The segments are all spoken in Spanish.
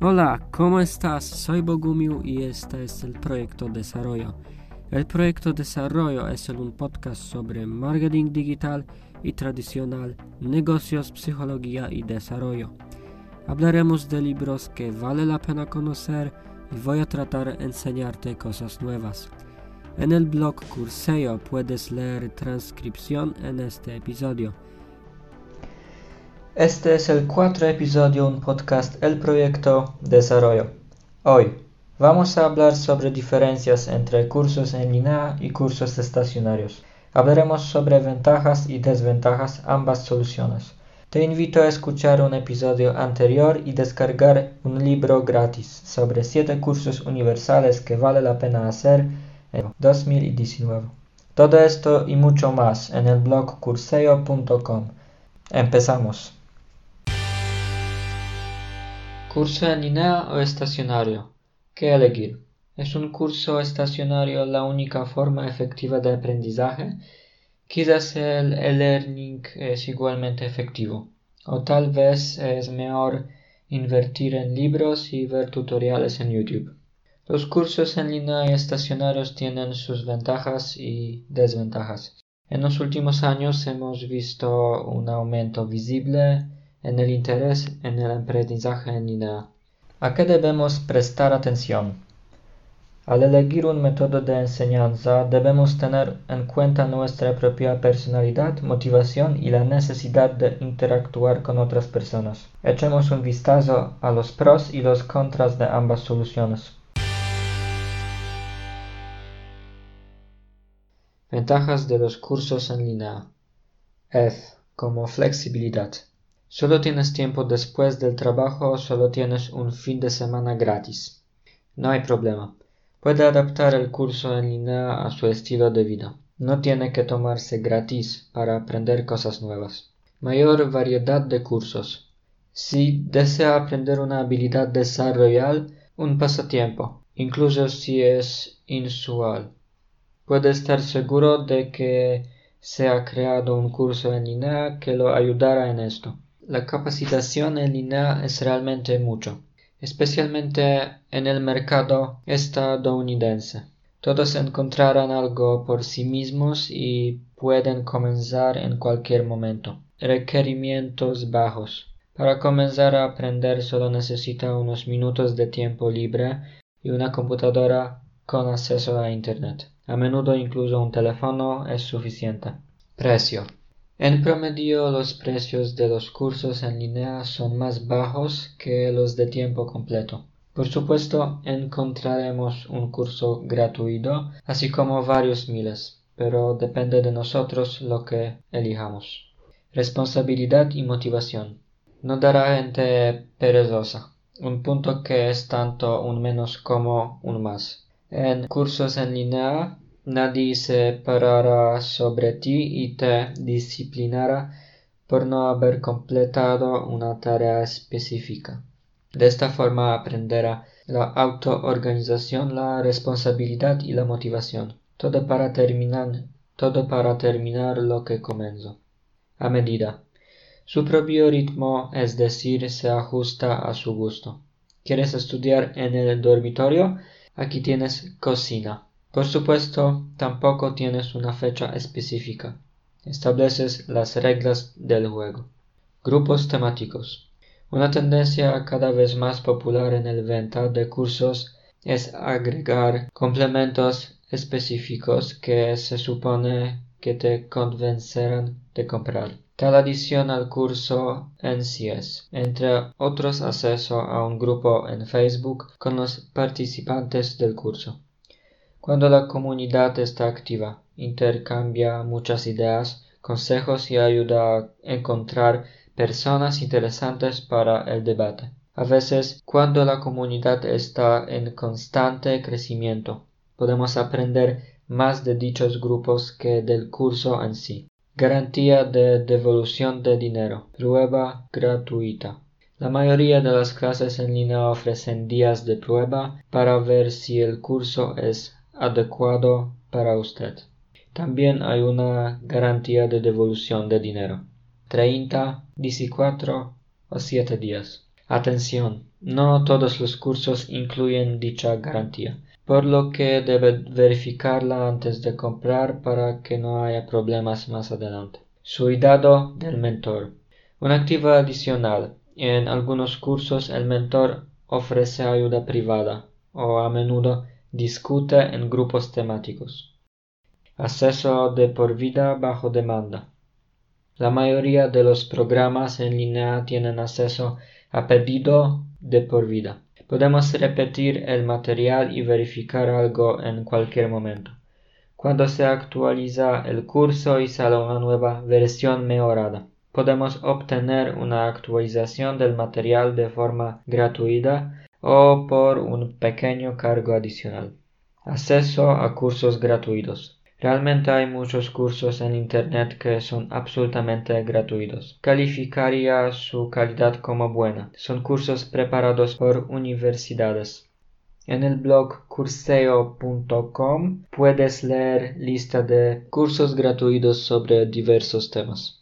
Hola, ¿cómo estás? Soy Bogumiu y este es el proyecto Desarrollo. El proyecto Desarrollo es un podcast sobre marketing digital y tradicional, negocios, psicología y desarrollo. Hablaremos de libros que vale la pena conocer y voy a tratar de enseñarte cosas nuevas. En el blog Curseo puedes leer transcripción en este episodio. Este es el cuarto episodio un podcast El Proyecto Desarrollo. Hoy vamos a hablar sobre diferencias entre cursos en línea y cursos estacionarios. Hablaremos sobre ventajas y desventajas ambas soluciones. Te invito a escuchar un episodio anterior y descargar un libro gratis sobre 7 cursos universales que vale la pena hacer en 2019. Todo esto y mucho más en el blog curseo.com. Empezamos. Curso en línea o estacionario. ¿Qué elegir? ¿Es un curso estacionario la única forma efectiva de aprendizaje? Quizás el e-learning es igualmente efectivo. O tal vez es mejor invertir en libros y ver tutoriales en YouTube. Los cursos en línea y estacionarios tienen sus ventajas y desventajas. En los últimos años hemos visto un aumento visible en el interés en el aprendizaje en línea. ¿A qué debemos prestar atención? Al elegir un método de enseñanza debemos tener en cuenta nuestra propia personalidad, motivación y la necesidad de interactuar con otras personas. Echemos un vistazo a los pros y los contras de ambas soluciones. Ventajas de los cursos en línea. F como flexibilidad. Solo tienes tiempo después del trabajo solo tienes un fin de semana gratis. No hay problema. Puede adaptar el curso en línea a su estilo de vida. No tiene que tomarse gratis para aprender cosas nuevas. Mayor variedad de cursos. Si desea aprender una habilidad desarrollar un pasatiempo, incluso si es inusual, puede estar seguro de que se ha creado un curso en línea que lo ayudará en esto la capacitación en línea es realmente mucho, especialmente en el mercado estadounidense. Todos encontrarán algo por sí mismos y pueden comenzar en cualquier momento. Requerimientos bajos. Para comenzar a aprender solo necesita unos minutos de tiempo libre y una computadora con acceso a Internet. A menudo incluso un teléfono es suficiente. Precio. En promedio los precios de los cursos en línea son más bajos que los de tiempo completo. Por supuesto, encontraremos un curso gratuito, así como varios miles, pero depende de nosotros lo que elijamos. Responsabilidad y motivación. No dará gente perezosa, un punto que es tanto un menos como un más. En cursos en línea Nadie se parará sobre ti y te disciplinará por no haber completado una tarea específica. De esta forma aprenderá la autoorganización, la responsabilidad y la motivación. Todo para terminar, todo para terminar lo que comenzó. A medida. Su propio ritmo, es decir, se ajusta a su gusto. ¿Quieres estudiar en el dormitorio? Aquí tienes cocina. Por supuesto, tampoco tienes una fecha específica. Estableces las reglas del juego. Grupos temáticos. Una tendencia cada vez más popular en el venta de cursos es agregar complementos específicos que se supone que te convencerán de comprar. Tal adición al curso en sí entre otros, acceso a un grupo en Facebook con los participantes del curso. Cuando la comunidad está activa, intercambia muchas ideas, consejos y ayuda a encontrar personas interesantes para el debate. A veces, cuando la comunidad está en constante crecimiento, podemos aprender más de dichos grupos que del curso en sí. Garantía de devolución de dinero. Prueba gratuita. La mayoría de las clases en línea ofrecen días de prueba para ver si el curso es adecuado para usted. También hay una garantía de devolución de dinero. 30, 14 o 7 días. Atención. No todos los cursos incluyen dicha garantía, por lo que debe verificarla antes de comprar para que no haya problemas más adelante. Cuidado del mentor. Una activa adicional. En algunos cursos el mentor ofrece ayuda privada o a menudo discute en grupos temáticos. Acceso de por vida bajo demanda. La mayoría de los programas en línea tienen acceso a pedido de por vida. Podemos repetir el material y verificar algo en cualquier momento. Cuando se actualiza el curso y sale una nueva versión mejorada, podemos obtener una actualización del material de forma gratuita o por un pequeño cargo adicional. Acceso a cursos gratuitos. Realmente hay muchos cursos en Internet que son absolutamente gratuitos. Calificaría su calidad como buena. Son cursos preparados por universidades. En el blog curseo.com puedes leer lista de cursos gratuitos sobre diversos temas.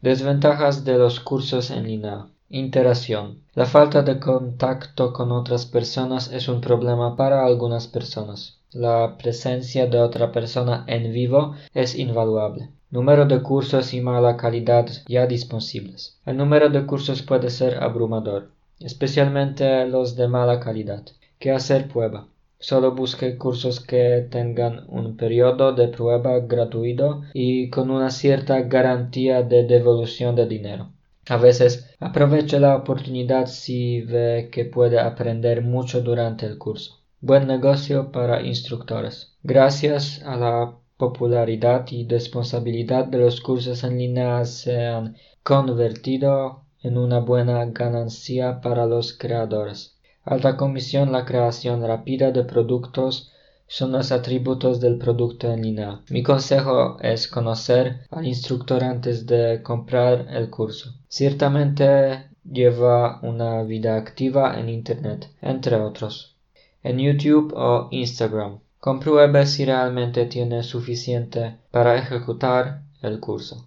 Desventajas de los cursos en línea. Interacción. La falta de contacto con otras personas es un problema para algunas personas. La presencia de otra persona en vivo es invaluable. Número de cursos y mala calidad ya disponibles. El número de cursos puede ser abrumador, especialmente los de mala calidad. ¿Qué hacer prueba? Solo busque cursos que tengan un periodo de prueba gratuito y con una cierta garantía de devolución de dinero. A veces aproveche la oportunidad si ve que puede aprender mucho durante el curso. Buen negocio para instructores. Gracias a la popularidad y responsabilidad de los cursos en línea se han convertido en una buena ganancia para los creadores. Alta comisión la creación rápida de productos son los atributos del producto en línea. Mi consejo es conocer al instructor antes de comprar el curso. Ciertamente lleva una vida activa en Internet, entre otros. En YouTube o Instagram. Compruebe si realmente tiene suficiente para ejecutar el curso.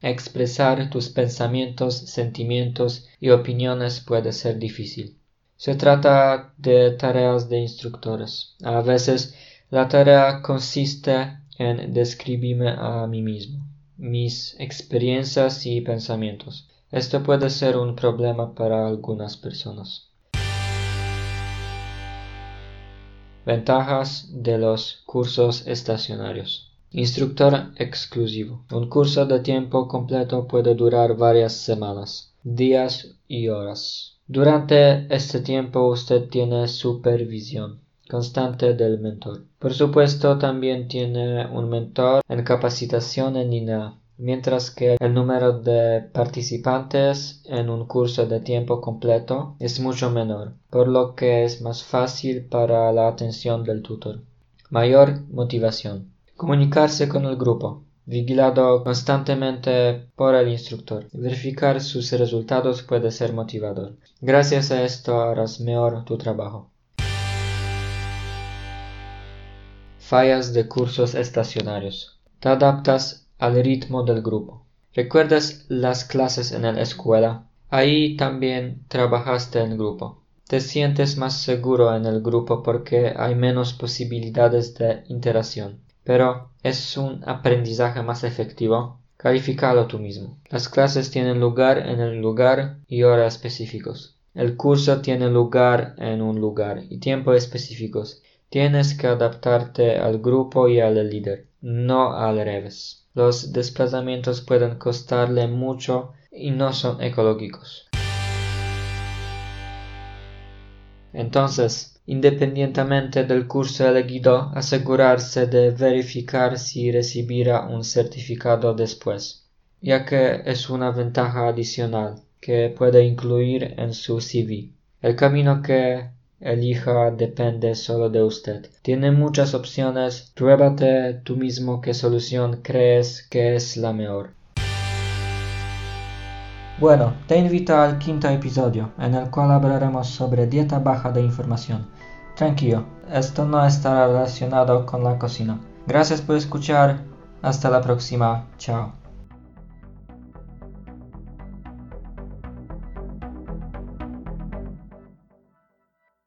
Expresar tus pensamientos, sentimientos y opiniones puede ser difícil. Se trata de tareas de instructores. A veces la tarea consiste en describirme a mí mismo, mis experiencias y pensamientos. Esto puede ser un problema para algunas personas. Ventajas de los cursos estacionarios. Instructor exclusivo. Un curso de tiempo completo puede durar varias semanas, días y horas. Durante este tiempo usted tiene supervisión constante del mentor. Por supuesto, también tiene un mentor en capacitación en línea, mientras que el número de participantes en un curso de tiempo completo es mucho menor, por lo que es más fácil para la atención del tutor. Mayor motivación. Comunicarse con el grupo vigilado constantemente por el instructor. Verificar sus resultados puede ser motivador. Gracias a esto harás mejor tu trabajo. Fallas de cursos estacionarios. Te adaptas al ritmo del grupo. ¿Recuerdas las clases en la escuela? Ahí también trabajaste en grupo. Te sientes más seguro en el grupo porque hay menos posibilidades de interacción pero es un aprendizaje más efectivo. Califícalo tú mismo. Las clases tienen lugar en el lugar y hora específicos. El curso tiene lugar en un lugar y tiempo específicos. Tienes que adaptarte al grupo y al líder, no al revés. Los desplazamientos pueden costarle mucho y no son ecológicos. Entonces, independientemente del curso elegido, asegurarse de verificar si recibirá un certificado después, ya que es una ventaja adicional que puede incluir en su CV. El camino que elija depende solo de usted. Tiene muchas opciones, pruébate tú mismo qué solución crees que es la mejor. Bueno, te invito al quinto episodio, en el cual hablaremos sobre dieta baja de información. Tranquilo, esto no estará relacionado con la cocina. Gracias por escuchar. Hasta la próxima. Chao.